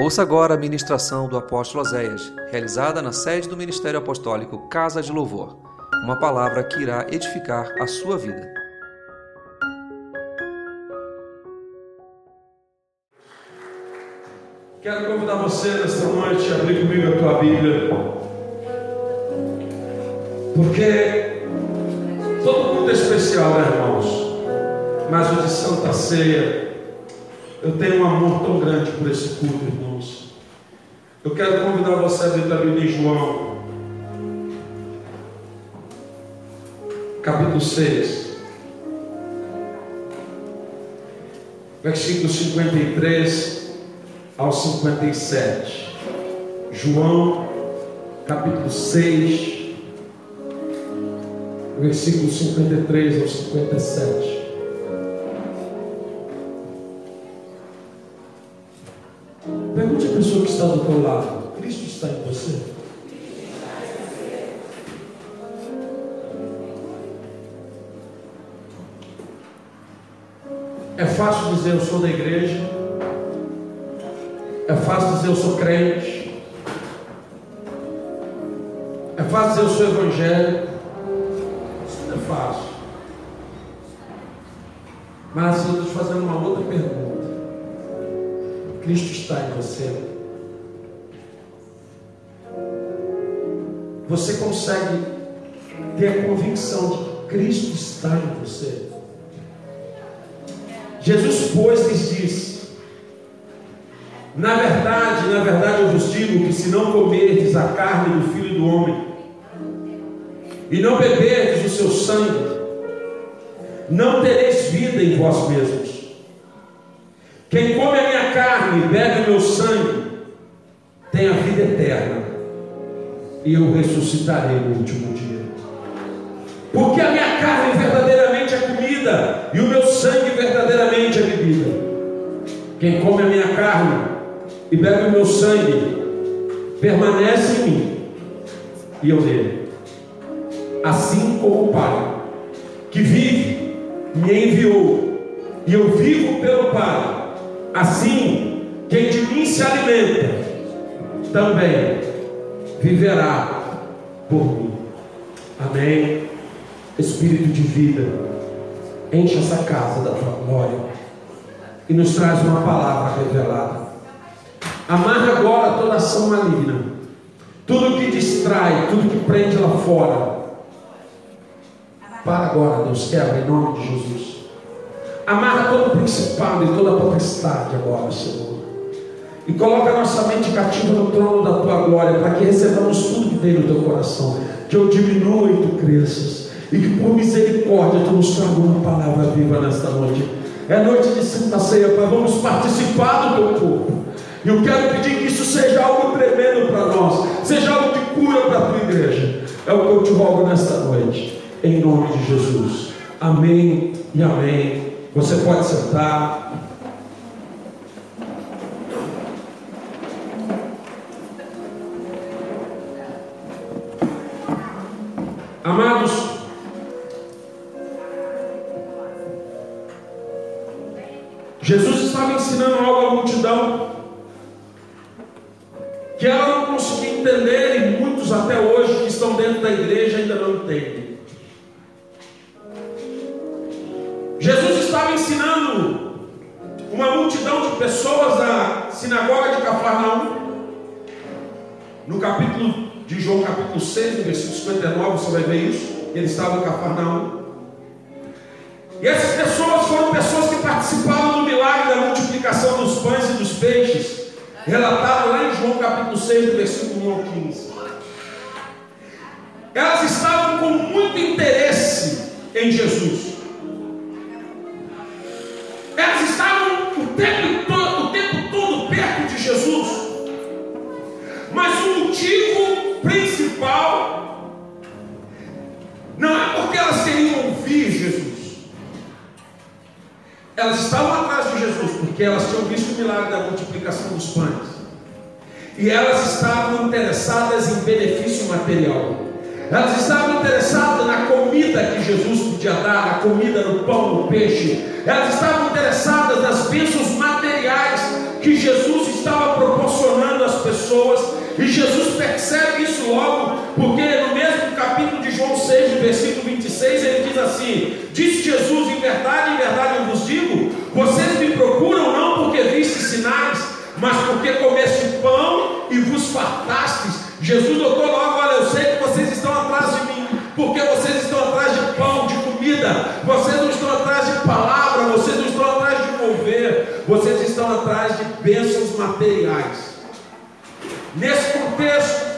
Ouça agora a ministração do apóstolo Oséias, realizada na sede do Ministério Apostólico Casa de Louvor. Uma palavra que irá edificar a sua vida. Quero convidar você nesta noite a abrir comigo a tua Bíblia. Porque todo mundo é especial, né, irmãos? Mas o de Santa Ceia, eu tenho um amor tão grande por esse culto, irmãos. Eu quero convidar você a a Bíblia em João, capítulo 6, versículo 53 ao 57. João, capítulo 6, versículo 53 ao 57. Dizer eu sou crente. É fácil dizer eu sou evangélico. Isso não é fácil. Mas eu estou te fazendo uma outra pergunta. Cristo está em você? Você consegue ter a convicção de que Cristo está em você? Jesus, pois, lhes disse: na verdade, na verdade eu vos digo que se não comerdes a carne do Filho do Homem e não beberdes o seu sangue, não tereis vida em vós mesmos. Quem come a minha carne e bebe o meu sangue, tem a vida eterna, e eu ressuscitarei no último dia. Porque a minha carne verdadeiramente é comida, e o meu sangue verdadeiramente é bebida. Quem come a minha carne e bebe o meu sangue, permanece em mim e eu nele. Assim como o Pai, que vive, me enviou, e eu vivo pelo Pai, assim quem de mim se alimenta, também viverá por mim. Amém. Espírito de vida, enche essa casa da tua glória e nos traz uma palavra revelada. Amarra agora toda ação maligna, tudo que distrai, tudo que prende lá fora. Para agora, Deus, quebra em nome de Jesus. Amarra todo principado e toda a potestade agora, Senhor. E coloca nossa mente cativa no trono da tua glória, para que recebamos tudo que vem no teu coração. Que eu diminua e tu cresças. E que por misericórdia tu nos traga uma palavra viva nesta noite. É noite de Santa Ceia, Pai. Vamos participar do teu corpo. E eu quero pedir que isso seja algo tremendo para nós, seja algo de cura para a tua igreja. É o que eu te rogo nesta noite, em nome de Jesus. Amém e amém. Você pode sentar. Amados, Jesus estava ensinando algo da igreja ainda não entendem. Jesus estava ensinando uma multidão de pessoas na sinagoga de Cafarnaum. No capítulo de João, capítulo 6, no versículo 59, você vai ver isso. Ele estava em Cafarnaum. E essas pessoas foram pessoas que participaram do milagre da multiplicação dos pães e dos peixes, relatado lá em João capítulo 6, versículo 1 ao 15. Com muito interesse em Jesus. Elas estavam o tempo todo, o tempo todo perto de Jesus. Mas o motivo principal não é porque elas queriam ouvir Jesus. Elas estavam atrás de Jesus porque elas tinham visto o milagre da multiplicação dos pães. E elas estavam interessadas em benefício material. Elas estavam interessadas na comida que Jesus podia dar, na comida, no pão, no peixe. Elas estavam interessadas nas bênçãos materiais que Jesus estava proporcionando às pessoas. E Jesus percebe isso logo, porque no mesmo capítulo de João 6, versículo 26, ele diz assim: Disse Jesus, em verdade, em verdade eu vos digo, vocês me procuram não porque viste sinais, mas porque comeste pão e vos fartastes. Jesus notou atrás de bênçãos materiais. Nesse contexto,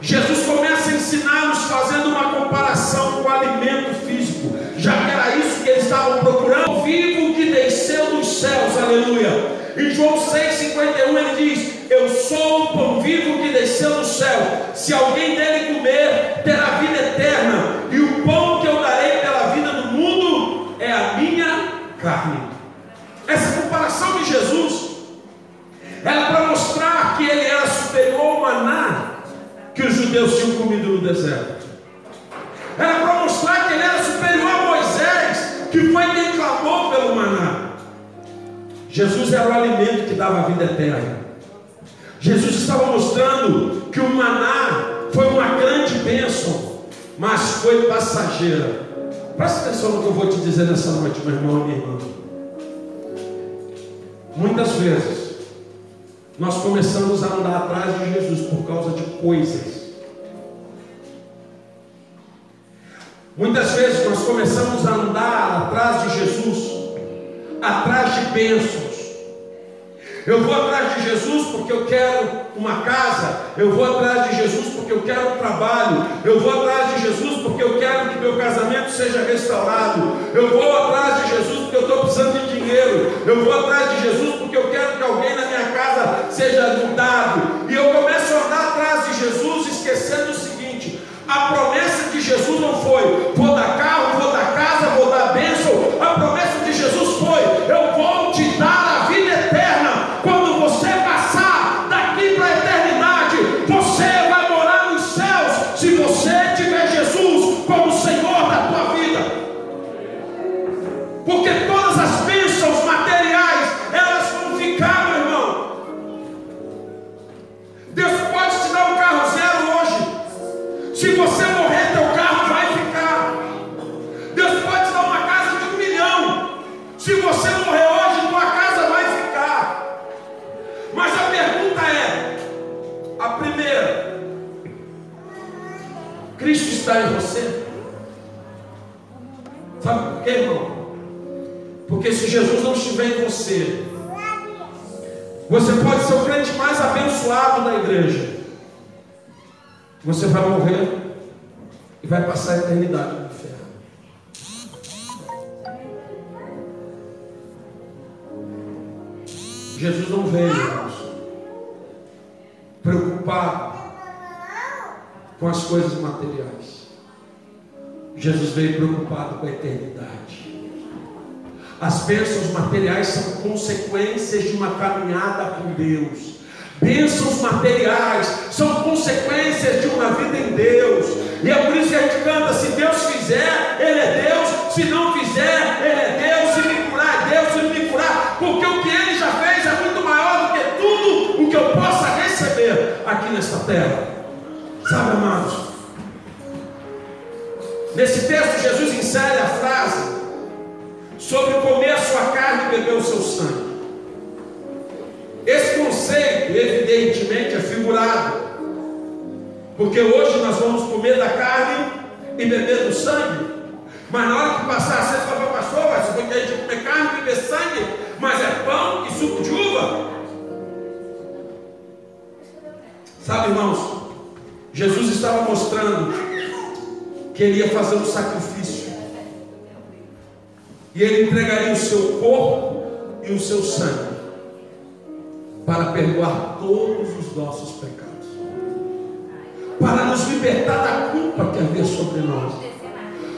Jesus começa a ensinar-nos fazendo uma comparação com o alimento físico, já que era isso que eles estavam procurando, o vivo que desceu dos céus, aleluia. Em João 6,51 ele diz: Eu sou o pão vivo que desceu do céu. Se alguém dele comer, terá judeus tinham comido no deserto. Era para mostrar que ele era superior a Moisés, que foi quem clamou pelo maná. Jesus era o alimento que dava a vida eterna. Jesus estava mostrando que o maná foi uma grande bênção, mas foi passageira. Presta atenção no que eu vou te dizer nessa noite, meu irmão e minha irmã. Muitas vezes nós começamos a andar atrás de Jesus por causa de coisas. Muitas vezes nós começamos a andar atrás de Jesus, atrás de bênçãos. Eu vou atrás de Jesus porque eu quero uma casa. Eu vou atrás de Jesus porque eu quero um trabalho. Eu vou atrás de Jesus porque eu quero que meu casamento seja restaurado. Eu vou atrás de Jesus porque eu estou precisando de dinheiro. Eu vou atrás de Jesus porque eu quero que alguém na minha casa seja mudado. E eu começo a andar atrás de Jesus esquecendo abençoado da igreja. Você vai morrer e vai passar a eternidade no inferno. Jesus não veio, irmãos, preocupado com as coisas materiais. Jesus veio preocupado com a eternidade. As bênçãos materiais são consequências de uma caminhada com Deus. Bênçãos materiais são consequências de uma vida em Deus. E é por isso que a gente canta: se Deus fizer, porque hoje nós vamos comer da carne e beber do sangue, mas na hora que passar a sexta, fala, pastor, você foi que a gente comer carne e beber sangue, mas é pão e suco de uva. Sabe, irmãos, Jesus estava mostrando que ele ia fazer um sacrifício. E ele entregaria o seu corpo e o seu sangue para perdoar todos os nossos pecados. Para nos libertar da culpa que havia sobre nós.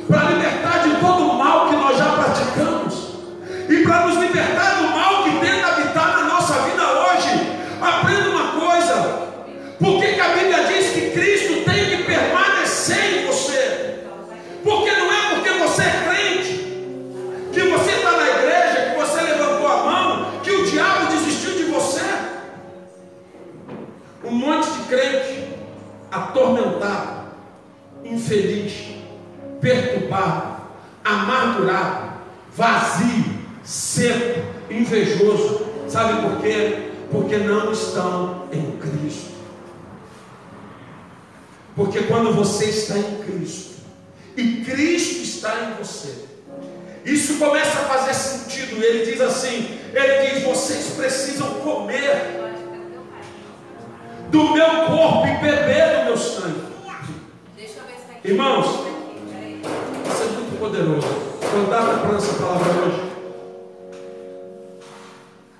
Para libertar de todo o mal que nós já praticamos. E para nos libertar infeliz, perturbado, amargurado, vazio, seco, invejoso. Sabe por quê? Porque não estão em Cristo. Porque quando você está em Cristo e Cristo está em você, isso começa a fazer sentido. Ele diz assim: Ele diz, vocês precisam comer do meu corpo e beber do meu sangue. Irmãos, isso é muito poderoso. Cantar para essa palavra hoje.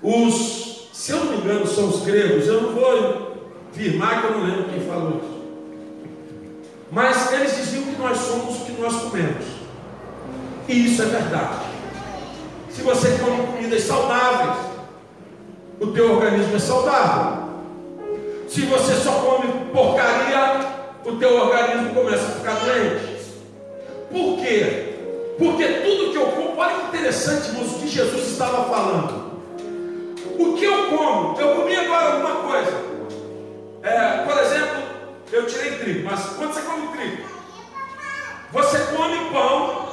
Os, se eu não me engano, são os gregos, eu não vou afirmar que eu não lembro quem falou isso. Mas eles diziam que nós somos o que nós comemos. E isso é verdade. Se você come comidas saudáveis, o teu organismo é saudável. Se você só come porcaria, o teu organismo começa a ficar doente. Por quê? Porque tudo que eu como, olha que interessante, irmãos, o que Jesus estava falando. O que eu como? Eu comi agora alguma coisa. É, por exemplo, eu tirei trigo, mas quando você come trigo, você come pão,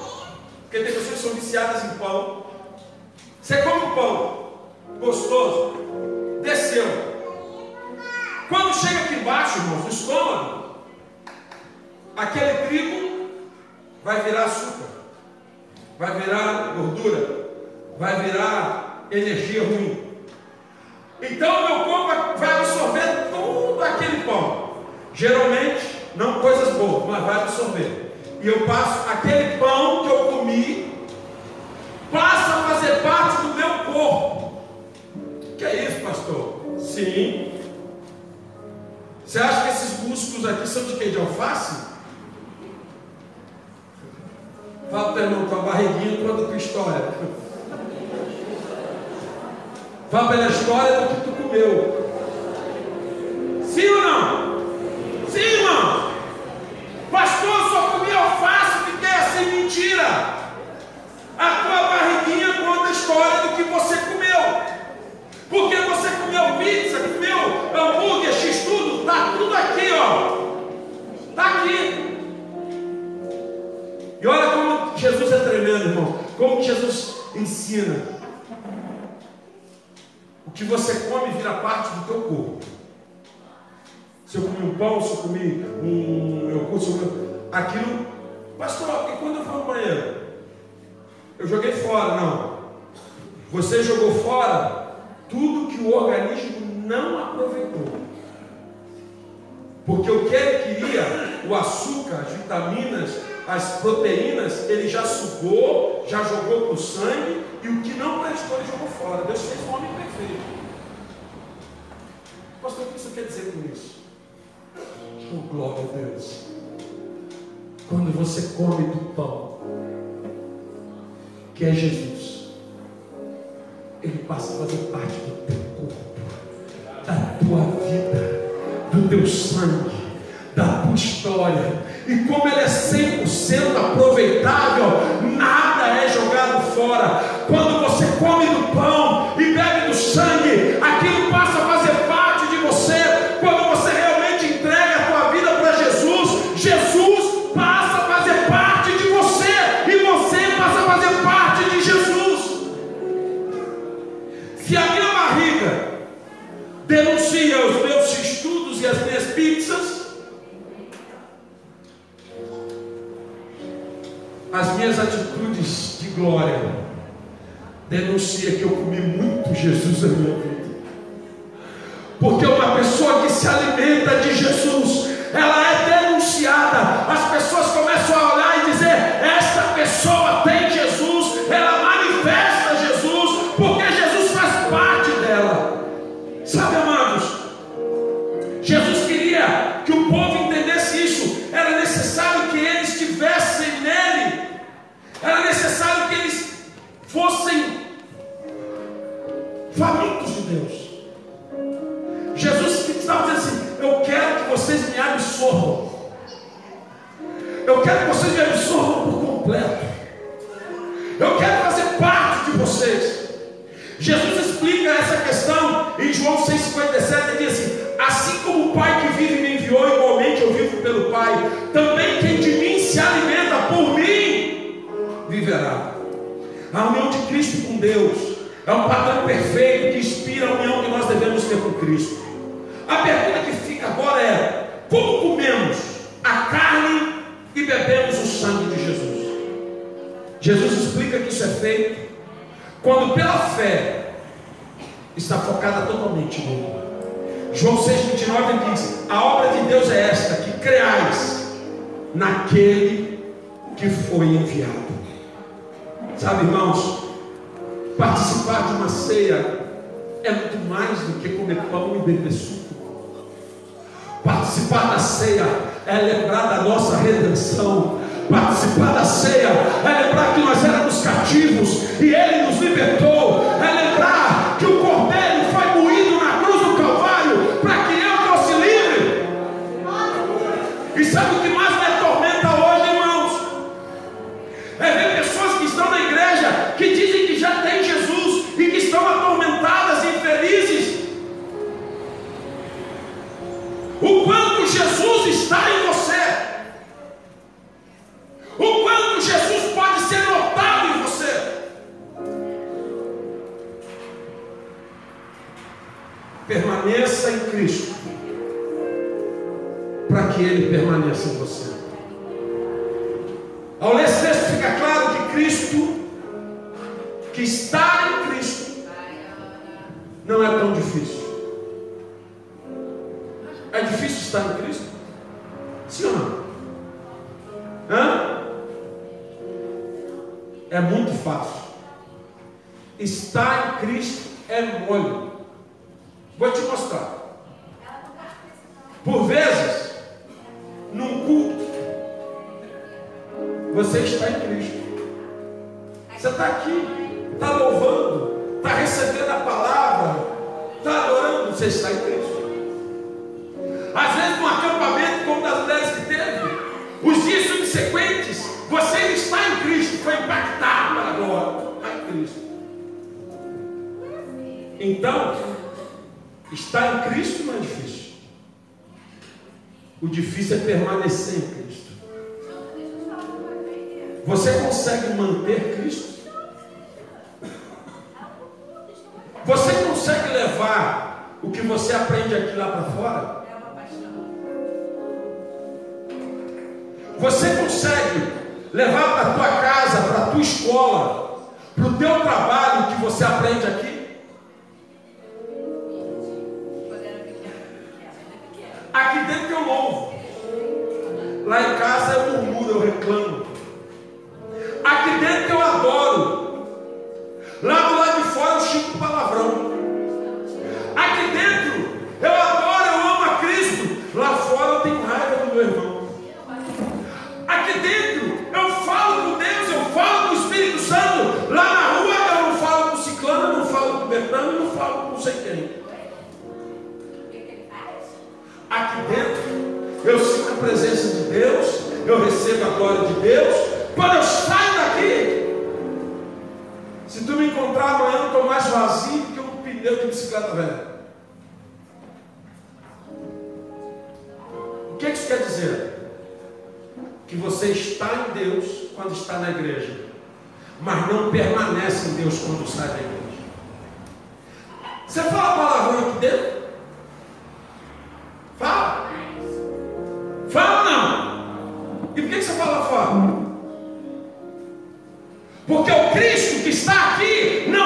porque tem pessoas que são viciadas em pão. Você come pão gostoso, desceu. Quando chega aqui embaixo, irmãos, no estômago, aquele trigo vai virar açúcar, vai virar gordura, vai virar energia ruim. Então meu corpo vai absorver todo aquele pão. Geralmente, não coisas boas, mas vai absorver. E eu passo aquele pão que eu comi, passa a fazer parte do meu corpo. Que é isso, pastor? Sim. Você acha que esses músculos aqui são de quem? De alface? Para irmão, tua barriguinha conta a tua história. Fala pela história do que tu comeu. Sim ou não? Como Jesus ensina. O que você come vira parte do teu corpo. Se eu comi um pão, se eu comi um iogurte, se eu comi... aquilo. Pastor, e quando eu fui no banheiro? Eu joguei fora, não. Você jogou fora tudo que o organismo não aproveitou. Porque o que ele queria, o açúcar, as vitaminas, as proteínas, ele já sugou, já jogou para o sangue, e o que não prestou, ele jogou fora. Deus fez um homem perfeito. Pastor, o que isso quer dizer com isso? Oh, glória a Deus. Quando você come do pão, que é Jesus, ele passa a fazer parte do teu corpo, da tua vida, do teu sangue, da tua história e como ele é 100% aproveitável, nada é jogado fora. Quando você come do pão denuncia que eu comi muito Jesus na minha vida. Porque uma pessoa que se alimenta de Jesus, ela é Deus é esta, que creais naquele que foi enviado. Sabe, irmãos, participar de uma ceia é muito mais do que comer pão e beber suco. Participar da ceia é lembrar da nossa redenção. Participar da ceia é lembrar que nós éramos cativos e Ele nos libertou. Permaneça em você. Ao ler esse texto fica claro que Cristo, que está em Cristo, não é tão difícil. É difícil estar em Cristo? Sim ou não? Hã? É muito fácil. Estar em Cristo é mole. Vou te mostrar. Por vezes, num culto, você está em Cristo. Você está aqui, está louvando, está recebendo a palavra, está adorando, você está em Cristo. Às vezes, num acampamento como das mulheres que teve, os dias subsequentes, você está em Cristo, foi impactado pela glória. Está em Cristo. Então, estar em Cristo não é difícil. O difícil é permanecer em Cristo. Você consegue manter Cristo? Você consegue levar o que você aprende aqui lá para fora? Você consegue levar para a tua casa, para a tua escola, para o teu trabalho que você aprende? Aqui bicicleta velha. O que isso quer dizer? Que você está em Deus quando está na igreja, mas não permanece em Deus quando sai da igreja. Você fala palavrão aqui dentro? Fala. Fala não. E por que você fala fora? Porque o Cristo que está aqui não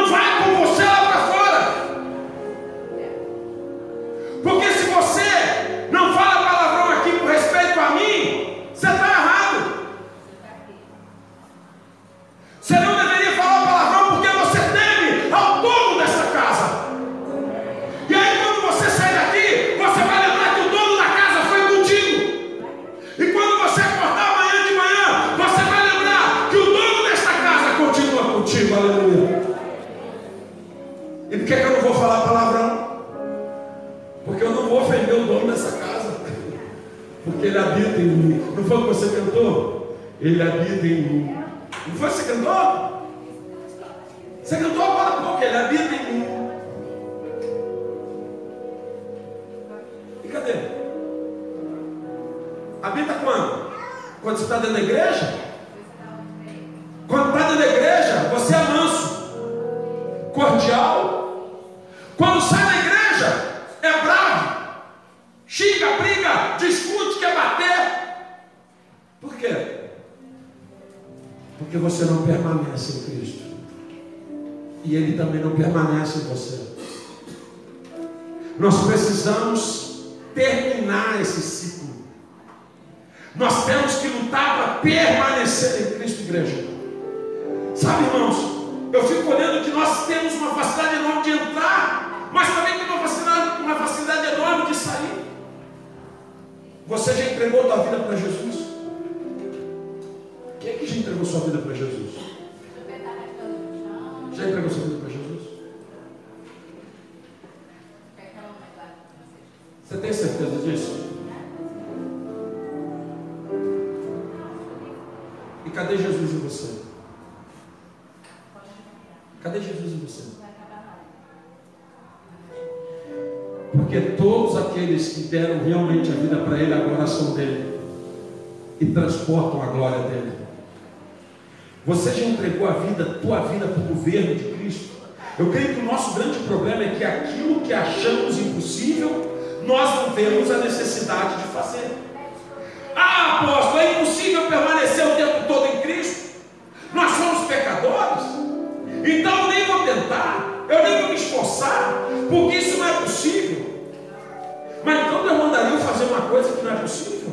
Você já entregou sua vida para Jesus? Quem é que já entregou sua vida para Jesus? Já entregou sua vida para Jesus? Você tem certeza disso? E cadê Jesus em você? Cadê Jesus em você? Porque todos aqueles que deram realmente são dele e transportam a glória dele. Você já entregou a vida, tua vida para o governo de Cristo? Eu creio que o nosso grande problema é que aquilo que achamos impossível, nós não temos a necessidade de fazer. Ah, apóstolo, é impossível permanecer coisa que não é possível.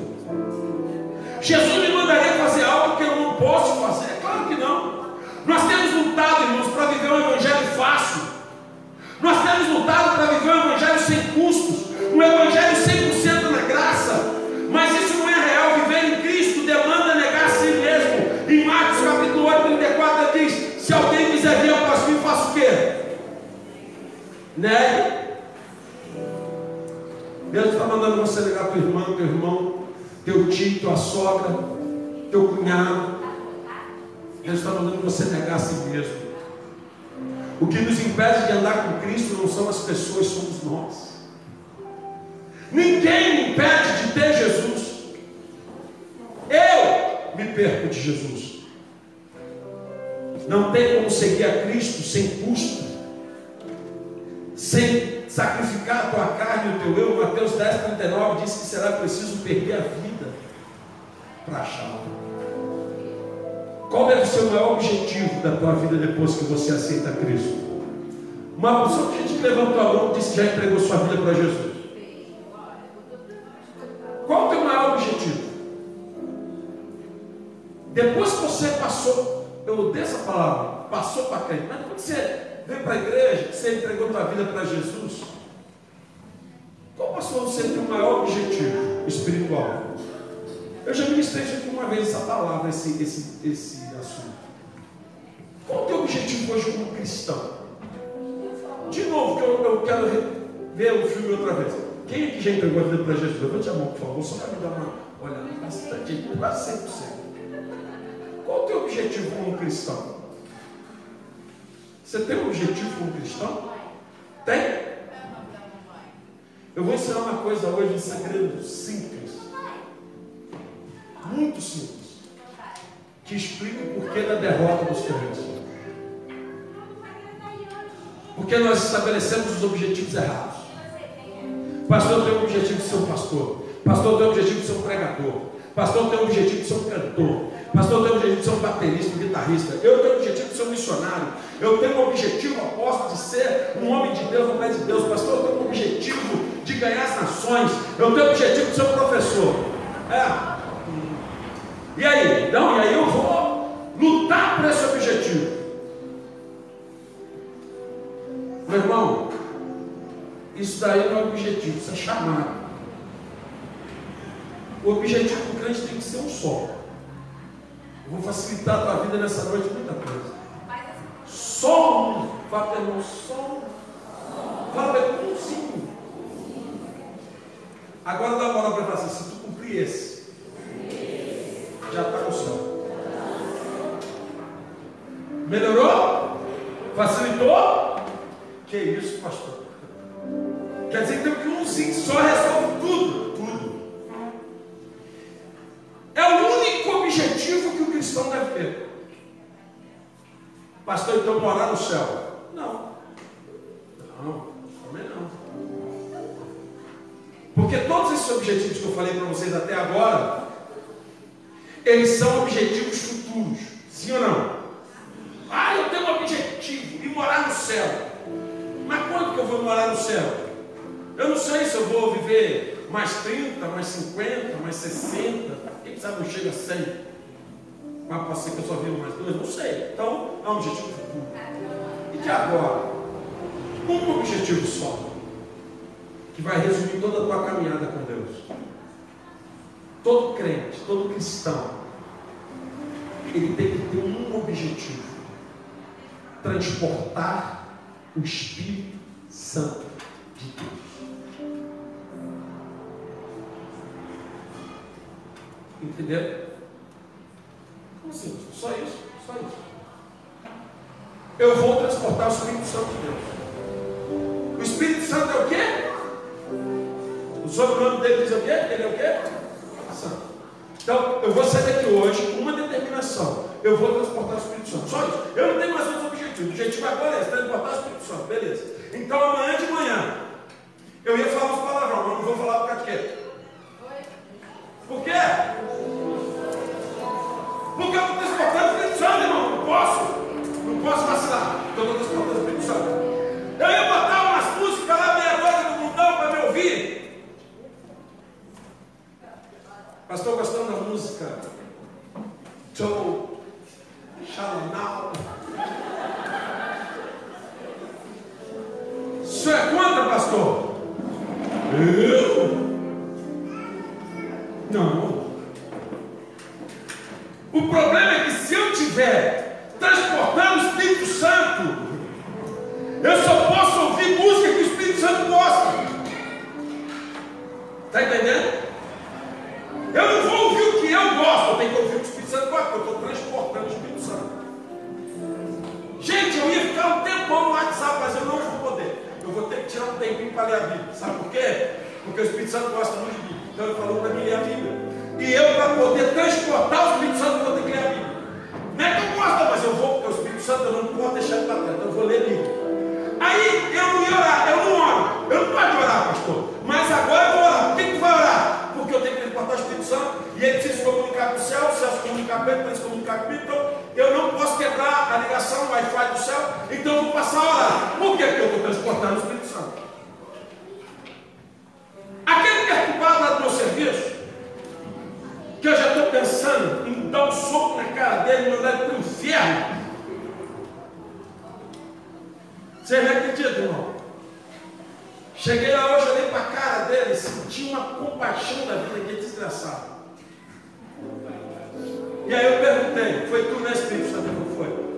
Jesus me mandaria fazer algo que eu não posso fazer? Claro que não. Nós temos lutado, irmãos, para viver um evangelho fácil. Nós temos lutado para viver um evangelho sem custos, um evangelho 100% na graça. Mas isso não é real. Viver em Cristo demanda negar a si mesmo. Em Marcos capítulo 8, 34 diz: Se alguém quiser vir após mim, faça o quê? Negue. Deus está mandando você negar teu irmão, teu irmão, teu tio, tua sogra, teu cunhado. Deus está mandando você negar a si mesmo. O que nos impede de andar com Cristo não são as pessoas, somos nós. Ninguém me impede de ter Jesus. Eu me perco de Jesus. Não tem como seguir a Cristo sem custo, sem sacrificar a tua carne e o teu eu. Mateus 10, 39 diz que será preciso perder a vida para achá-lo. Qual deve ser o maior objetivo da tua vida depois que você aceita Cristo? Uma pessoa que a gente levantou a mão e disse que já entregou sua vida para Jesus. Qual o teu maior objetivo? Depois que você passou, eu odeio essa palavra, passou para crente, mas quando você veio para a igreja, você entregou tua vida para Jesus, qual passou a ser o maior objetivo espiritual? Eu já ministrei aqui uma vez, essa palavra, esse, esse, esse assunto. Qual é o teu objetivo hoje como cristão? De novo, que eu, eu quero ver o filme outra vez. Quem aqui já entregou a vida para Jesus? Levante a mão, por favor, só para me dar uma olhada. Bastante, quase 100%. Qual é o teu objetivo como cristão? Você tem um objetivo como cristão? Tem? Eu vou ensinar uma coisa hoje, um segredo simples. Muito simples. Que explica o porquê da derrota dos crentes. Porque nós estabelecemos os objetivos errados. Pastor tem o objetivo de ser um pastor. Pastor tem o objetivo de ser um pregador. Pastor tem o objetivo de ser um cantor. Pastor tem o objetivo de ser um baterista, um guitarrista. Eu tenho o objetivo de ser um missionário. Eu tenho o objetivo, aposto, de ser um homem de Deus, um homem de Deus. Pastor, eu tenho o objetivo de ganhar as nações. Eu tenho o objetivo de ser um professor. É. E aí? Não, e aí eu vou lutar por esse objetivo. Meu irmão, isso daí não é objetivo, isso é chamado. O objetivo do crente tem que ser um só. Eu vou facilitar a tua vida nessa noite muita coisa. Só um. Fala para irmão, só um. Para ele, umzinho. Agora dá uma bola para falar assim, se tu cumprir esse, já está no céu. Melhorou? Facilitou? Que isso, pastor? Quer dizer então que um sim só resolve. Tudo. É o único objetivo que o cristão deve ter. Pastor, então morar no céu. Não. Não, também não. Porque todos esses objetivos que eu falei para vocês até agora, eles são objetivos futuros. Sim ou não? Ah, eu tenho um objetivo, e morar no céu. Mas quando que eu vou morar no céu? Eu não sei se eu vou viver mais 30, mais 50, mais 60. Quem sabe não chega a 100. Mas pode ser que eu só viva mais dois, não sei. Então, é um objetivo futuro. E de agora? Um objetivo só. Que vai resumir toda a tua caminhada com Deus. Todo crente, todo cristão, ele tem que ter um objetivo: transportar o Espírito Santo de Deus. Entenderam? Assim? Só isso? Só isso. Eu vou transportar o Espírito Santo de Deus. O Espírito Santo é o quê? O sobrenome dele diz o quê? Ele é o quê? Santo. Então, eu vou sair daqui hoje com uma determinação. Eu vou transportar o Espírito Santo. Só isso. Eu não tenho mais outros objetivos. O objetivo agora é transportar o Espírito Santo. Beleza. Então, amanhã de manhã, eu ia falar uns palavrões, mas não vou falar por causa de quê? Por quê? Porque eu estou transportando o Espírito Santo, irmão. Não posso. Não posso vacilar. Então, eu estou transportando o Espírito Santo. Eu ia botar umas músicas lá meia hora do mundão para me ouvir. Pastor, gostando da música? Joe Shalom. Isso é contra, pastor? Eu? Não. O problema é que se eu tiver transportando o Espírito Santo, eu só posso ouvir música que o Espírito Santo gosta. Está entendendo? Eu não vou ouvir o que eu gosto, eu tenho que ouvir o que o Espírito Santo gosta, porque eu estou transportando o Espírito Santo. Gente, eu ia ficar um tempão no WhatsApp, mas eu não vou poder. Eu vou ter que tirar um tempinho para ler a Bíblia. Sabe por quê? Porque o Espírito Santo gosta muito de Bíblia. Então ele falou para mim ler a Bíblia. E eu, para poder transportar o Espírito Santo, vou ter que ler a Bíblia. Não é que eu gosto, mas eu vou, porque o Espírito Santo eu não posso deixar ele para trás, então eu vou ler Bíblia. Aí eu não ia orar, eu não oro. Eu não posso orar, pastor. Mas agora eu vou orar. Por que, que tu vai orar? Porque eu tenho que transportar o Espírito Santo e ele precisa se comunicar com o céu, o céu se comunicar com ele, para se comunicar comigo. Então eu não posso quebrar a ligação, o Wi-Fi do céu, então eu vou passar a orar. Por quê? Porque eu estou transportando o Espírito Santo. Aquele perturbado lá do meu serviço, que eu já estou pensando em dar um soco na cara dele e mandar ele para o inferno. Você não acredita, irmão? Cheguei lá hoje, olhei para a cara dele, senti uma compaixão da vida, que desgraçado. E aí eu perguntei, foi tu, né, Espírito Santo, que foi?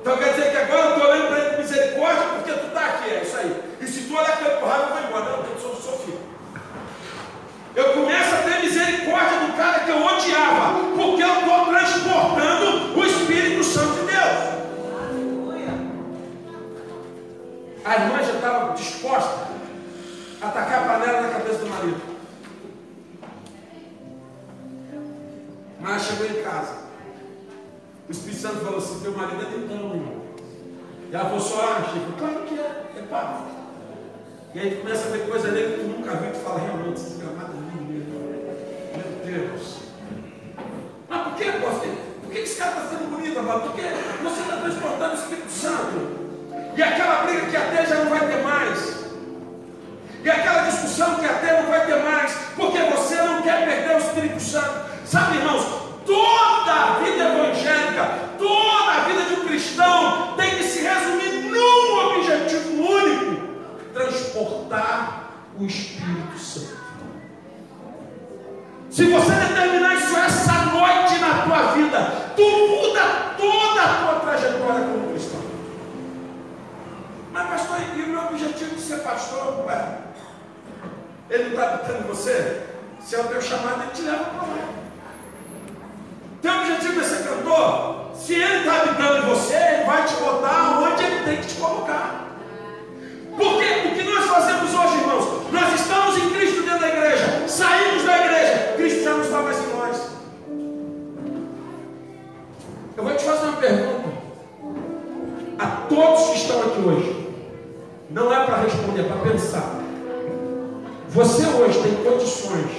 Então quer dizer que agora eu estou olhando para ele com misericórdia porque tu está aqui, é isso aí. E se tu olhar com ele por raiva, eu vou embora. Não, eu sou, sou filho. Eu começo a ter misericórdia do cara que eu odiava, porque eu estou transportando o Espírito Santo de Deus. A irmã já estava disposta a atacar a panela na cabeça do marido. Mas chegou em casa. O Espírito Santo falou assim: Teu marido é tentando, irmão. E ela falou: Só? Eu falei: Claro que é, é papo. E aí começa a ver coisa nele que tu nunca viu, tu fala: Realmente, esse gramado é lindo. Meu Deus. Mas por que, pastor? Por que esse cara está sendo bonito, amado? Porque você está transportando o Espírito Santo. E aquela briga que até já não vai ter mais. E aquela discussão que até não vai ter mais. Porque você não quer perder o Espírito Santo. Sabe, irmãos, toda a vida evangélica, toda pastor, ué, ele não está habitando você? Se é o teu chamado, ele te leva para lá. Teu objetivo de ser cantor? Se ele está habitando você, ele vai te botar onde ele tem que te colocar. Porque o que nós fazemos hoje, irmãos, nós estamos em Cristo dentro da igreja, saímos da igreja, Cristo já não está mais em nós. Eu vou te fazer uma pergunta a todos que estão aqui hoje. Não é para responder, é para pensar. Você hoje tem condições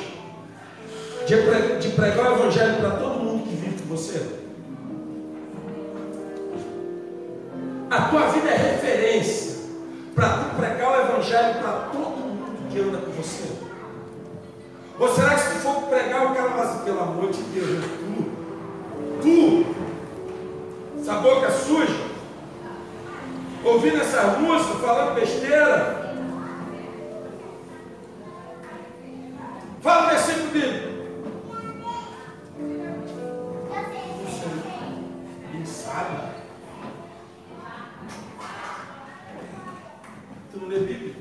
de pregar o Evangelho para todo mundo que vive com você? A tua vida é referência para tu pregar o Evangelho para todo mundo que anda com você? Ou será que se tu for pregar, o cara fala assim, pelo amor de Deus, é tu, tu, essa boca é suja, ouvindo essa música, falando besteira, fala o versículo dele. lê Bíblia.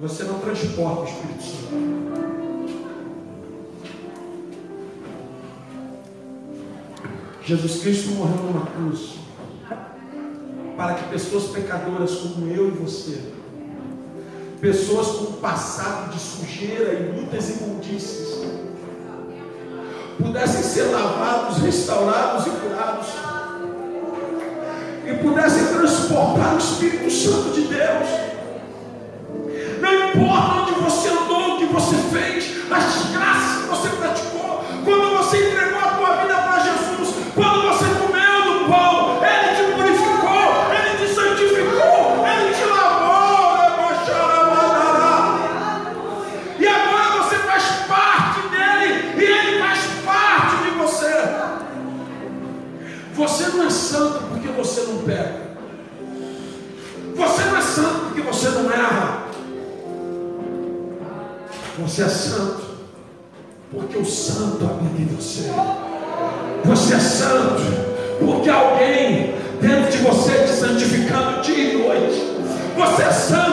Você não transporta o Espírito Santo. Jesus Cristo morreu numa cruz para que pessoas pecadoras como eu e você, pessoas com passado de sujeira e muitas imundícias, pudessem ser lavados, restaurados e curados e pudessem transportar o Espírito Santo de Deus. É santo porque alguém dentro de você te santificando dia e noite. Você é santo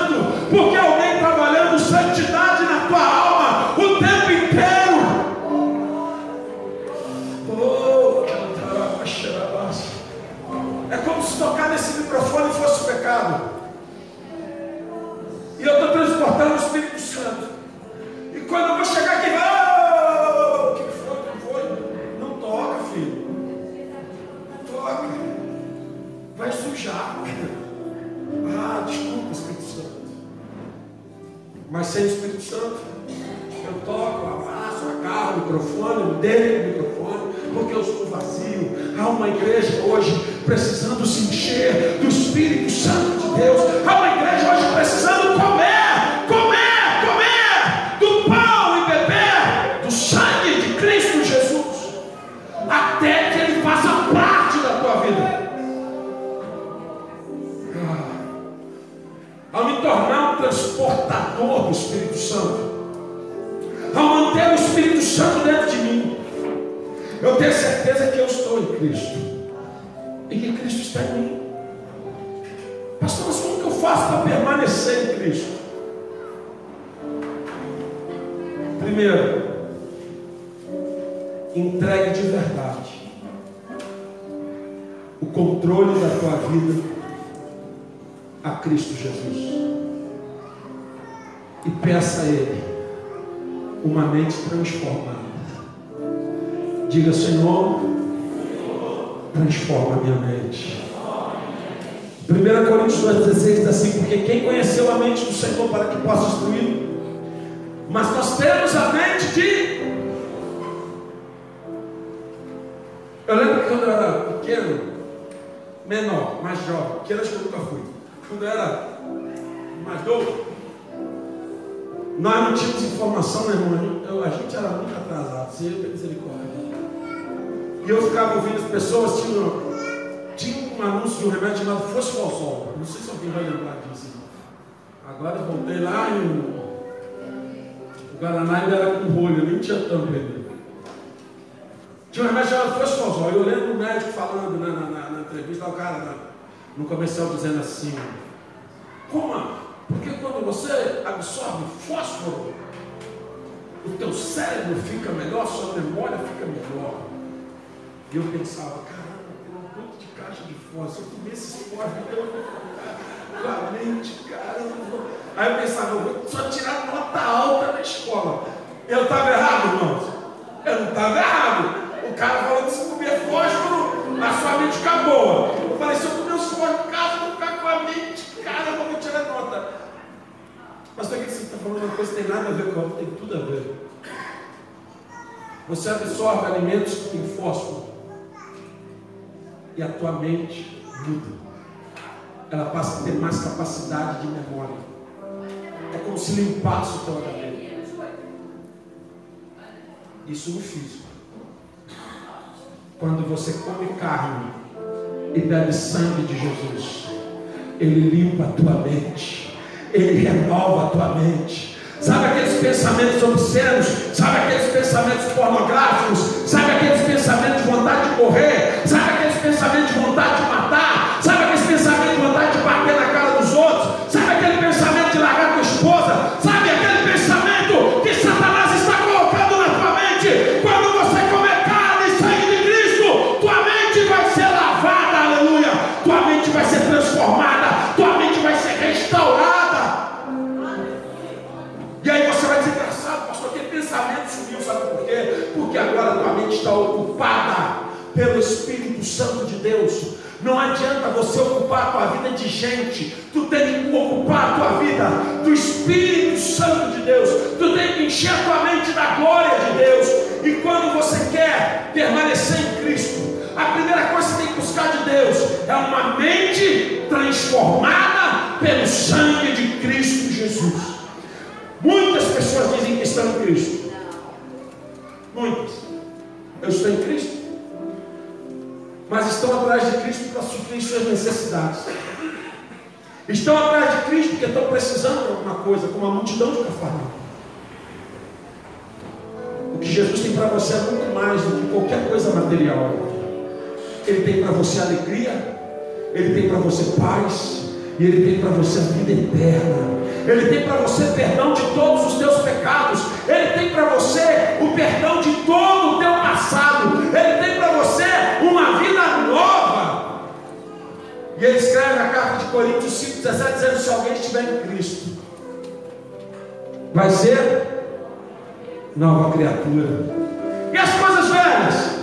microfone, dei o microfone, porque eu estou vazio. Há uma igreja hoje precisando se encher do Espírito Santo Diga, Senhor, transforma a minha mente. 1 Coríntios 2,16 diz assim: Porque quem conheceu a mente do Senhor para que possa instruí Mas nós temos a mente de. Eu lembro que quando eu era pequeno, menor, mais jovem, pequeno acho que eu nunca fui. Quando eu era mais novo, nós não tínhamos informação, meu irmão. a gente era muito atrasado, Senhor, tem misericórdia. E eu ficava ouvindo as pessoas, tinha, tinha um anúncio de um remédio chamado Fosfosol. Não sei se alguém vai lembrar disso. Agora eu voltei lá e o, o Guaraná ainda era com rolha, nem tinha tampa ainda. Tinha um remédio chamado Fosfosol. Eu lembro o médico falando na, na, na, entrevista, o cara no comercial dizendo assim: Coma, porque quando você absorve fósforo, o teu cérebro fica melhor, sua memória fica melhor. E eu pensava, caramba, tem um tanto de caixa de fósforo, se eu comer esses fósforos, eu vou ficar mente, caramba. Aí eu pensava, eu vou só tirar nota alta na escola. Eu estava errado, irmãos? Eu não estava errado. O cara que se comer fósforo, a sua mente fica boa. Eu falei, se eu comer os fósforos eu vou ficar com a mente, caramba, eu vou tirar nota. Mas o que você está falando uma coisa que tem nada a ver com a outra, tem tudo a ver. Você absorve alimentos que têm fósforo e a tua mente muda. Ela passa a ter mais capacidade de memória. É como se limpasse o teu HD. Isso no físico. Quando você come carne e bebe sangue de Jesus, Ele limpa a tua mente, Ele renova a tua mente. Sabe aqueles pensamentos obscenos? Sabe aqueles pensamentos pornográficos? Sabe aqueles pensamentos de vontade de morrer? Sabe aqueles pensamentos de vontade de matar? Sabe aqueles pensamentos de vontade de bater na cara dos outros? Sabe aquele pensamento de largar tua esposa? Sabe aquele pensamento que Satanás está colocando na tua mente? Quando você comer carne e sangue de Cristo, tua mente vai ser lavada, aleluia. Tua mente vai ser transformada, tua mente vai ser restaurada. E aí você vai dizer, engraçado, pastor, que pensamento sumiu, sabe por quê? Porque agora tua mente está ocupada pelo Espírito Santo de Deus. Não adianta você ocupar a tua vida de gente, tu tem que ocupar a tua vida do Espírito Santo de Deus, tu tem que encher a tua mente da glória de Deus. E quando você quer permanecer em Cristo, a primeira coisa que você tem que buscar de Deus é uma mente transformada pelo sangue de Cristo Jesus. Muitas pessoas dizem que estão em Cristo. Muitas. Eu estou em Cristo. Mas estão atrás de Cristo para suprir suas necessidades. Estão atrás de Cristo porque estão precisando de alguma coisa, como a multidão de Cafarnaum. O que Jesus tem para você é muito mais do que qualquer coisa material. Ele tem para você alegria, Ele tem para você paz, e Ele tem para você a vida eterna. Ele tem para você perdão de todos os teus pecados. Ele tem para você o perdão de todo o teu passado. Ele tem para você uma vida nova. E ele escreve na carta de Coríntios 5,17 dizendo: se alguém estiver em Cristo, vai ser nova criatura. E as coisas velhas?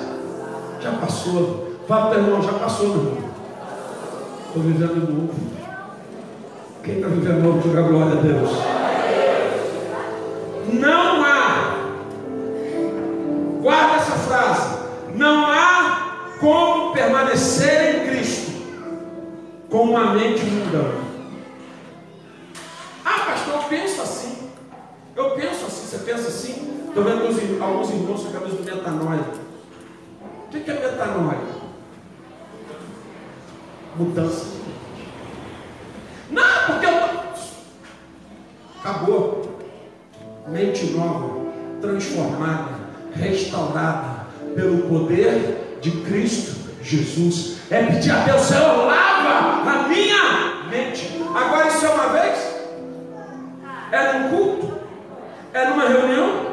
Já passou. Fala para o irmão, já passou, meu irmão. Estou vivendo novo. Quem está vivendo novo, diga glória a Deus. Não há, guarda essa frase, não há como permanecer em Cristo com uma mente mundana. Ah, pastor, eu penso assim. Eu penso assim, você pensa assim? Estou vendo alguns, alguns irmãos com a cabeça do metanoia. O que é metanoia? Mudança. Não, porque eu. Acabou. Mente nova, transformada, restaurada pelo poder de Cristo Jesus. É pedir a Deus, Senhor, lava a minha mente. Agora isso é uma vez? É num culto? É numa reunião?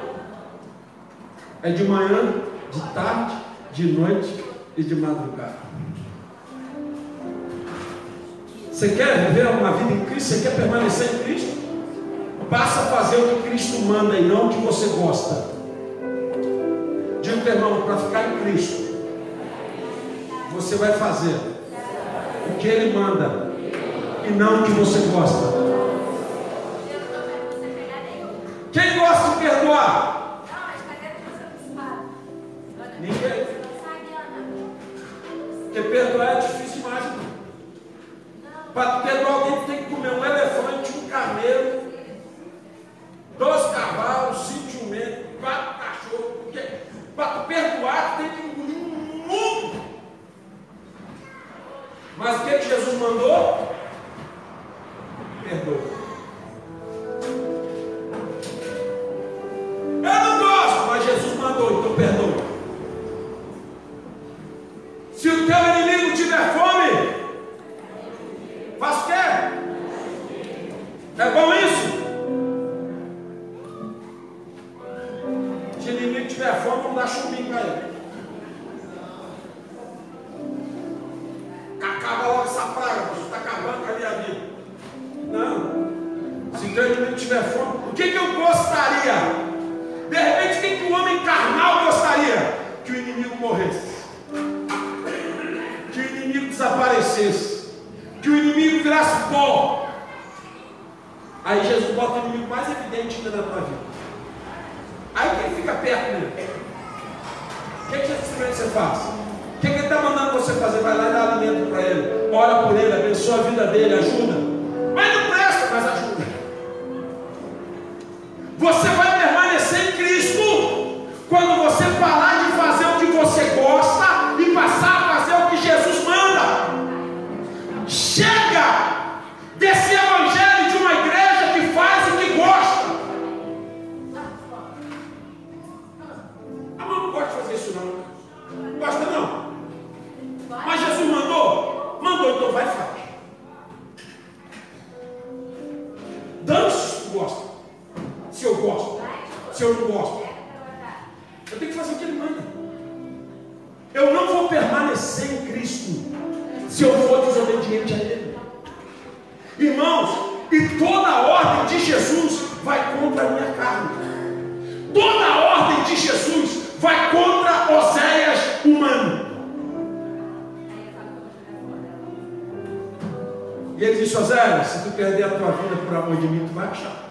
É de manhã, de tarde, de noite e de madrugada. Você quer viver uma vida em Cristo? Você quer permanecer em Cristo? Passa a fazer o que Cristo manda e não o que você gosta. Para irmão, para ficar em Cristo, você vai fazer o que Ele manda e não o que você gosta. Quem gosta de perdoar? Ninguém. Porque perdoar é difícil demais. Para perdoar alguém, tem que comer um elefante, um camelo, dois cavalos, cinco jumentos, quatro cachorros. Porque para perdoar, tem que engolir um mundo. Mas o que, Jesus mandou? Perdoa. Eu não gosto, mas Jesus mandou, então perdoa. Se o teu inimigo tiver fome, Faz o quê? É bom isso? Se o inimigo tiver fome, vamos dar chumbinho para ele. Tua vida por amor de mim, tu vai achar.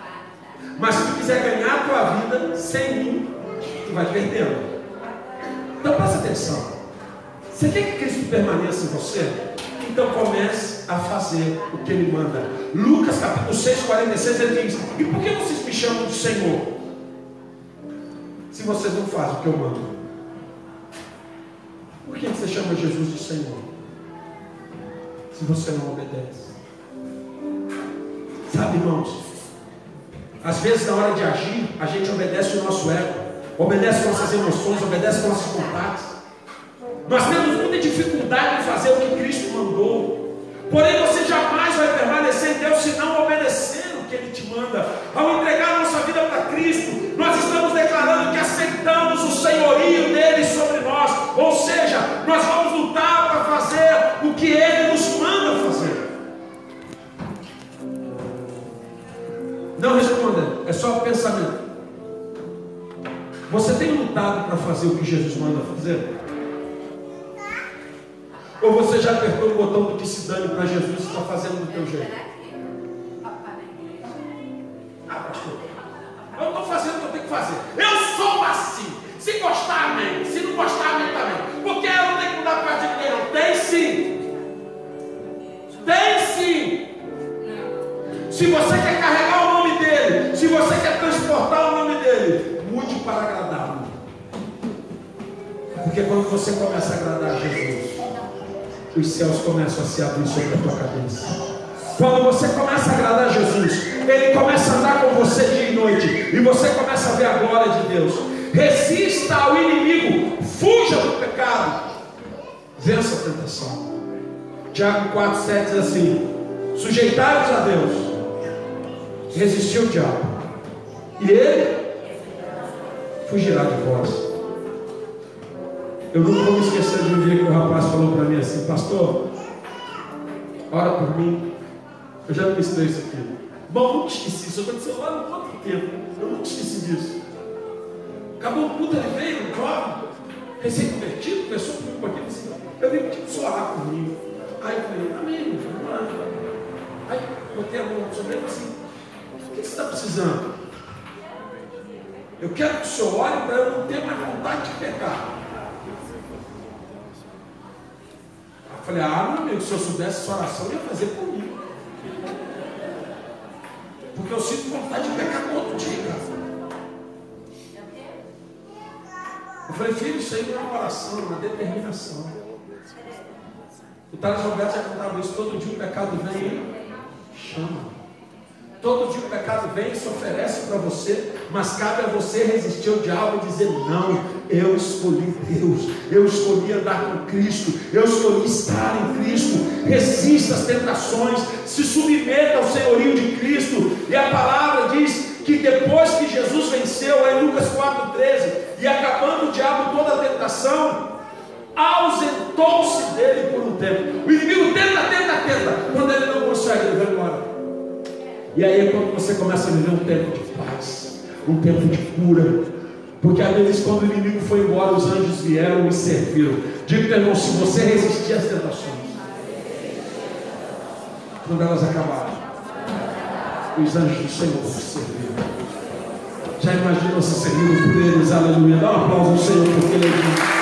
Mas se tu quiser ganhar a tua vida sem mim, tu vai perdendo. Então presta atenção. Você quer que Cristo permaneça em você? Então comece a fazer o que ele manda. Lucas capítulo 6, 46, ele diz: E por que vocês me chamam de Senhor? Se vocês não fazem o que eu mando. Por que você chama Jesus de Senhor? Se você não obedece. Sabe, irmãos? Às vezes, na hora de agir, a gente obedece o nosso ego, obedece nossas emoções, obedece nossas vontades. Nós temos muita dificuldade em fazer o que Cristo mandou. Porém, você jamais vai permanecer em Deus se não obedecer o que Ele te manda. Ao entregar nossa vida para Cristo, nós estamos declarando que aceitamos o senhorio dele sobre nós. Ou seja, nós vamos lutar Não responda, é só pensamento. Você tem lutado para fazer o que Jesus manda fazer? Ou você já apertou o botão do que se dane para Jesus e está fazendo do teu jeito? Ah, pastor, eu estou fazendo o que eu tenho que fazer. Eu sou assim. Se gostar, amém. Se não gostar, amém também. Porque eu não tenho que mudar para de ninguém, não. Tem sim. Tem sim. Se você quer carregar o se você quer transportar o nome dele, mude para agradá-lo. Porque quando você começa a agradar Jesus, os céus começam a se abrir sobre a tua cabeça. Quando você começa a agradar Jesus, Ele começa a andar com você dia e noite, e você começa a ver a glória de Deus. Resista ao inimigo, fuja do pecado, vença a tentação. Tiago 4, 7 diz assim: sujeitai-vos a Deus, resistiu o diabo, e ele fugirá de vós. Eu nunca vou me esquecer de um dia que o rapaz falou para mim assim, pastor, ora por mim. Eu já não esqueci isso aqui. Bom, nunca esqueci, isso aconteceu lá no outro tempo. Eu nunca esqueci disso. Acabou o puta, ele veio, jovem, recém-convertido, começou comigo com aquilo assim. Eu vim pedir só orar por mim. Aí eu falei, amém, vamos lá. Aí botei a mão sobre ele assim, que você está precisando? Eu quero que o senhor olhe para eu não ter mais vontade de pecar. Falei, ah, meu amigo, se eu soubesse essa oração, eu ia fazer comigo. Porque eu sinto vontade de pecar todo dia, cara. Eu falei, filho, isso aí é uma oração, é uma determinação. O Thales Roberto já contava isso, todo dia o pecado vem e chama. Todo dia o pecado vem e se oferece para você, mas cabe a você resistir ao diabo e dizer: Não, eu escolhi Deus, eu escolhi andar com Cristo, eu escolhi estar em Cristo. Resista às tentações, se submeta ao senhorio de Cristo. E a palavra diz que depois que Jesus venceu, em Lucas 4,13, e acabando o diabo toda a tentação, ausentou-se dele por um tempo. O inimigo tenta, tenta, tenta. E aí é quando você começa a viver um tempo de paz, um tempo de cura. Porque às vezes quando o inimigo foi embora, os anjos vieram e serviram. Diga, irmão, se você resistir às tentações, quando elas acabarem, os anjos do Senhor vão servir. Já imagina você servindo por eles, aleluia. Dá um aplauso ao Senhor, porque ele é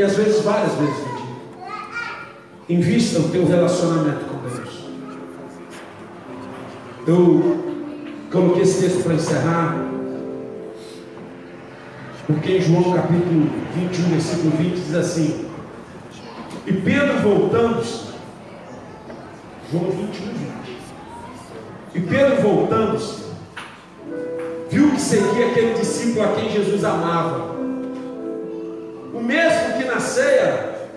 E às vezes, várias vezes no dia. Invista o teu relacionamento com Deus. Eu coloquei esse texto para encerrar. Porque em João capítulo 21, versículo 20 diz assim: E Pedro voltando-se, João 21, 20. E Pedro voltando-se, viu que seguia aquele discípulo a quem Jesus amava. O mesmo que na ceia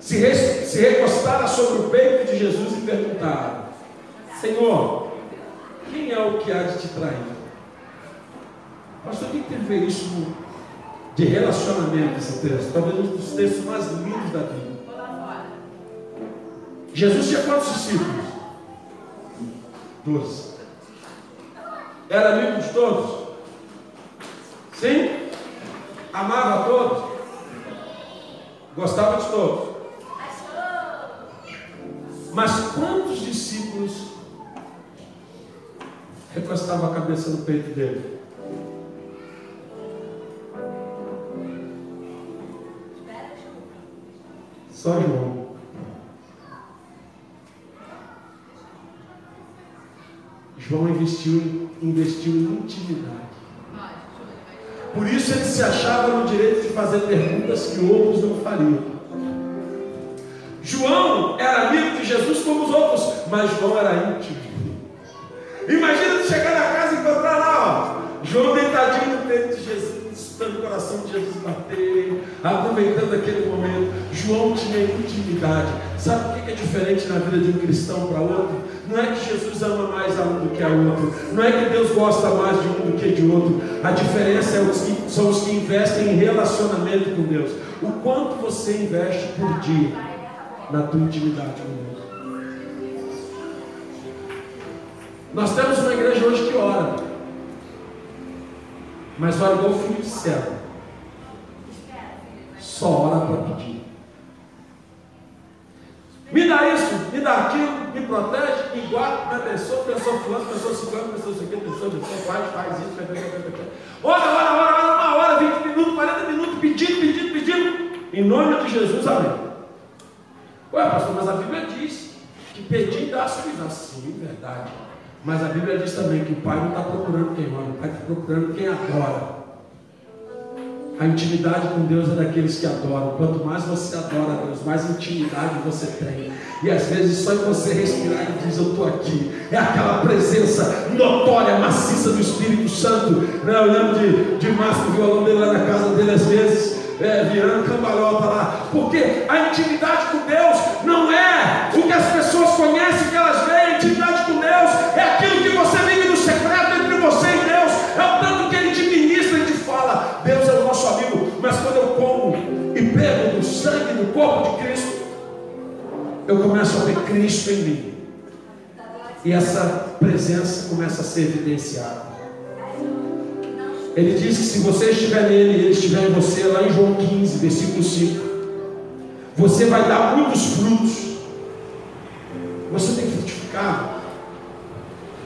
se, se recostara sobre o peito de Jesus e perguntara: Senhor, quem é o que há de te trair? Pastor, quem tem que ver isso de relacionamento, esse texto? Talvez um dos textos mais lindos da Bíblia. Jesus tinha quantos discípulos? Doze. Era amigo de todos? Sim? Amava a todos? Gostava de todos? Mas quantos discípulos recostavam a cabeça no peito dele? Só João. João investiu, investiu em intimidade. Por isso ele se achava no direito de fazer perguntas que outros não fariam. João era amigo de Jesus como os outros, mas João era íntimo. Imagina chegar na casa e encontrar lá, ó, João deitadinho no peito de Jesus escutando o coração de Jesus bater, aproveitando aquele momento. João tinha intimidade. Sabe é diferente na vida de um cristão para outro? Não é que Jesus ama mais a um do que a outro. Não é que Deus gosta mais de um do que de outro. A diferença é os que, são os que investem em relacionamento com Deus. O quanto você investe por dia na tua intimidade com Deus. Nós temos uma igreja hoje que ora. Mas olha igual o filho de céu. Só ora para pedir. Me dá isso, me dá aquilo, me protege, me guarda, me abençoa, abençoa fulano, abençoa ciclano, abençoa isso aqui, abençoa, abençoa, faz, faz isso, ora, ora, ora, ora, uma hora, 20 minutos, 40 minutos, pedindo, pedindo, pedindo. Em nome de Jesus, amém. Ué, pastor, mas a Bíblia diz que pedir dá-se Sim, verdade. Mas a Bíblia diz também que o Pai não está procurando quem ora, o Pai está procurando quem adora. A intimidade com Deus é daqueles que adoram. Quanto mais você adora a Deus, mais intimidade você tem. E às vezes só em você respirar e diz, eu estou aqui. É aquela presença notória, maciça do Espírito Santo. Né? Eu lembro de, de Márcio, o violão dele lá na casa dele às vezes. É, virando cambalhota lá, porque a intimidade com Deus não é o que as pessoas conhecem, que elas veem, corpo de Cristo, eu começo a ver Cristo em mim, e essa presença começa a ser evidenciada. Ele diz que se você estiver nele, ele estiver em você, lá em João 15, versículo 5, você vai dar muitos frutos. Você tem frutificado.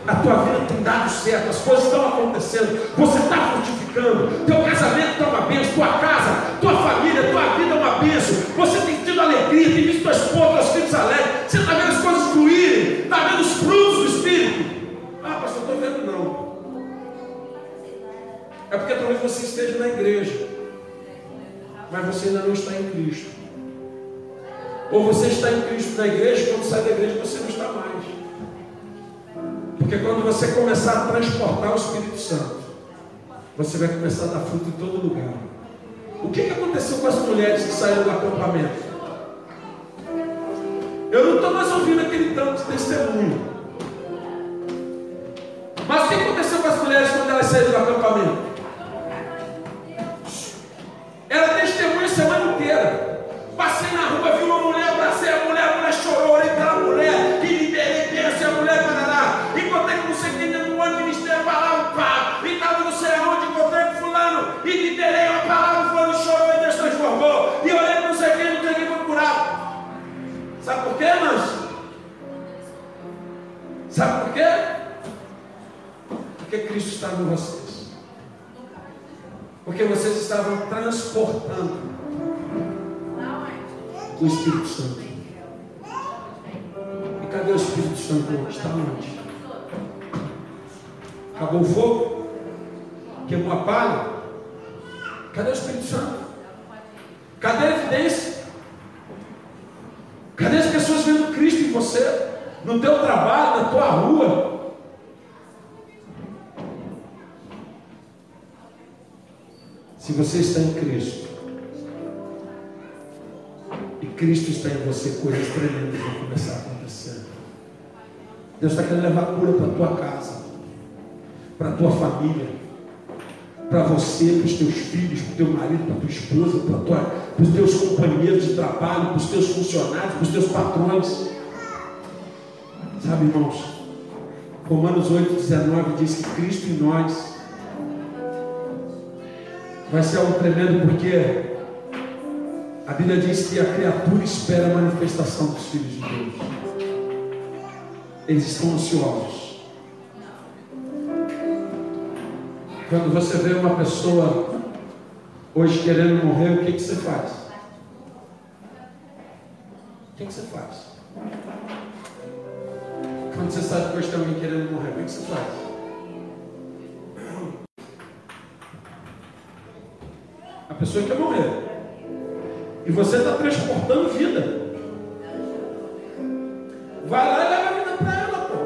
A tua vida tem dado certo, as coisas estão acontecendo, você está frutificando, teu casamento está uma bênção, tua casa, tua família, tua vida é uma bênção, você tem tido alegria, tem visto tua esposa, teus filhos alegres, você está vendo as coisas fluírem, está vendo os frutos do Espírito. Ah, pastor, estou vendo não. É porque talvez você esteja na igreja, mas você ainda não está em Cristo. Ou você está em Cristo na igreja, quando sai da igreja você não está mais. Porque quando você começar a transportar o Espírito Santo, você vai começar a dar fruto em todo lugar. O que, que aconteceu com as mulheres que saíram do acampamento? Eu não estou mais ouvindo aquele tanto de testemunho. Mas o que aconteceu com as mulheres quando elas saíram do acampamento? Ela testemunha a semana inteira. Passei na rua, vi uma mulher, abracei a mulher, a mulher chorou, orei pela Em vocês. Porque vocês estavam transportando o Espírito Santo. E cadê o Espírito Santo hoje? Está onde? Acabou o fogo? Queimou a palha? Cadê o Espírito Santo? Cadê a evidência? Cadê as pessoas vendo Cristo em você? No teu trabalho, na tua rua? Você está em Cristo, e Cristo está em você, coisas tremendas vão começar a acontecer. Deus está querendo levar cura para a tua casa, para a tua família, para você, para os teus filhos, para o teu marido, para a tua esposa, para, tua, para os teus companheiros de trabalho, para os teus funcionários, para os teus patrões. Sabe, irmãos, Romanos 8, 19 diz que Cristo em nós vai ser algo tremendo, porque a Bíblia diz que a criatura espera a manifestação dos filhos de Deus. Eles estão ansiosos. Quando você vê uma pessoa hoje querendo morrer, o que, que você faz? O que, que você faz? Quando você sabe que hoje tem alguém querendo morrer, o que, que você faz? Pessoa quer morrer. E você está transportando vida. Vai lá e leva a vida para ela, pô.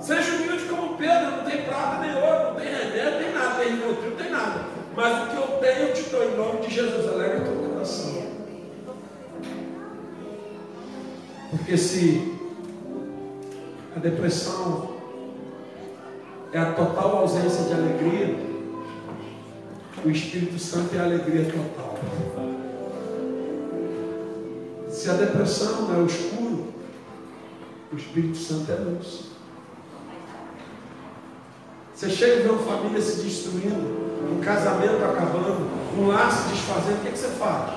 Seja humilde como Pedro, não tem prata nem ouro, não tem remédio, não tem nada, tem não tem nada. Mas o que eu tenho eu te dou em nome de Jesus, alegra teu coração. Porque se a depressão Santo é a alegria total. Se a depressão é o escuro, o Espírito Santo é luz. Você chega e vê uma família se destruindo, um casamento acabando, um lar se desfazendo, o que, é que você faz?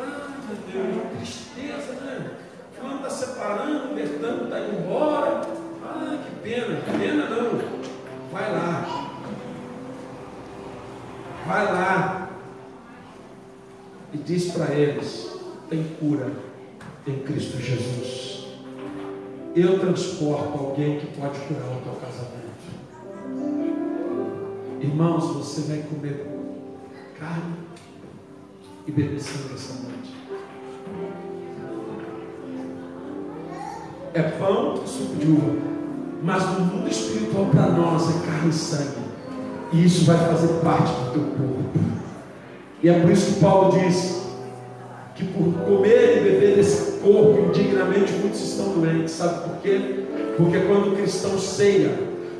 Ah, meu Deus, tristeza, né? Fulano está separando, Bertano está indo embora. Ah, que pena, que pena não. Vai lá, Vai lá e diz para eles: tem cura em Cristo Jesus. Eu transporto alguém que pode curar o teu casamento. Irmãos, você vai comer carne e beber sangue essa noite. É pão e suco de uva. Mas no mundo espiritual para nós é carne e sangue. E isso vai fazer parte do teu corpo. E é por isso que Paulo diz que por comer e beber desse corpo indignamente muitos estão doentes. Sabe por quê? Porque quando o cristão ceia,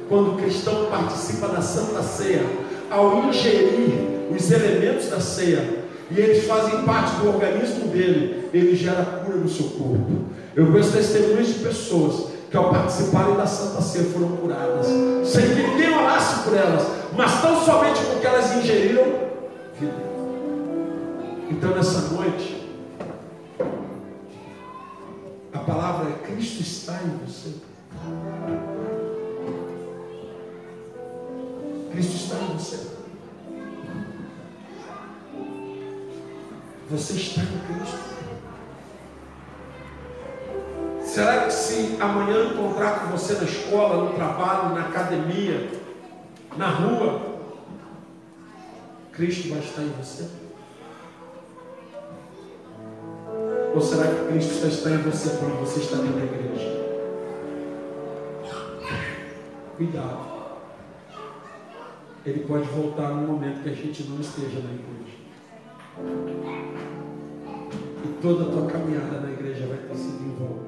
quando o cristão participa da santa ceia, ao ingerir os elementos da ceia, e eles fazem parte do organismo dele, ele gera cura no seu corpo. Eu conheço testemunhos de pessoas que ao participarem da Santa Ceia foram curadas, sem que ninguém orasse por elas, mas tão somente porque elas ingeriram vida. Então nessa noite, a palavra é Cristo está em você. Cristo está em você. Você está em Cristo. Será que se amanhã encontrar com você na escola, no trabalho, na academia, na rua, Cristo vai estar em você? Ou será que Cristo está em você quando você está dentro da igreja? Cuidado. Ele pode voltar no momento que a gente não esteja na igreja. E toda a tua caminhada na igreja vai ter sido em vão.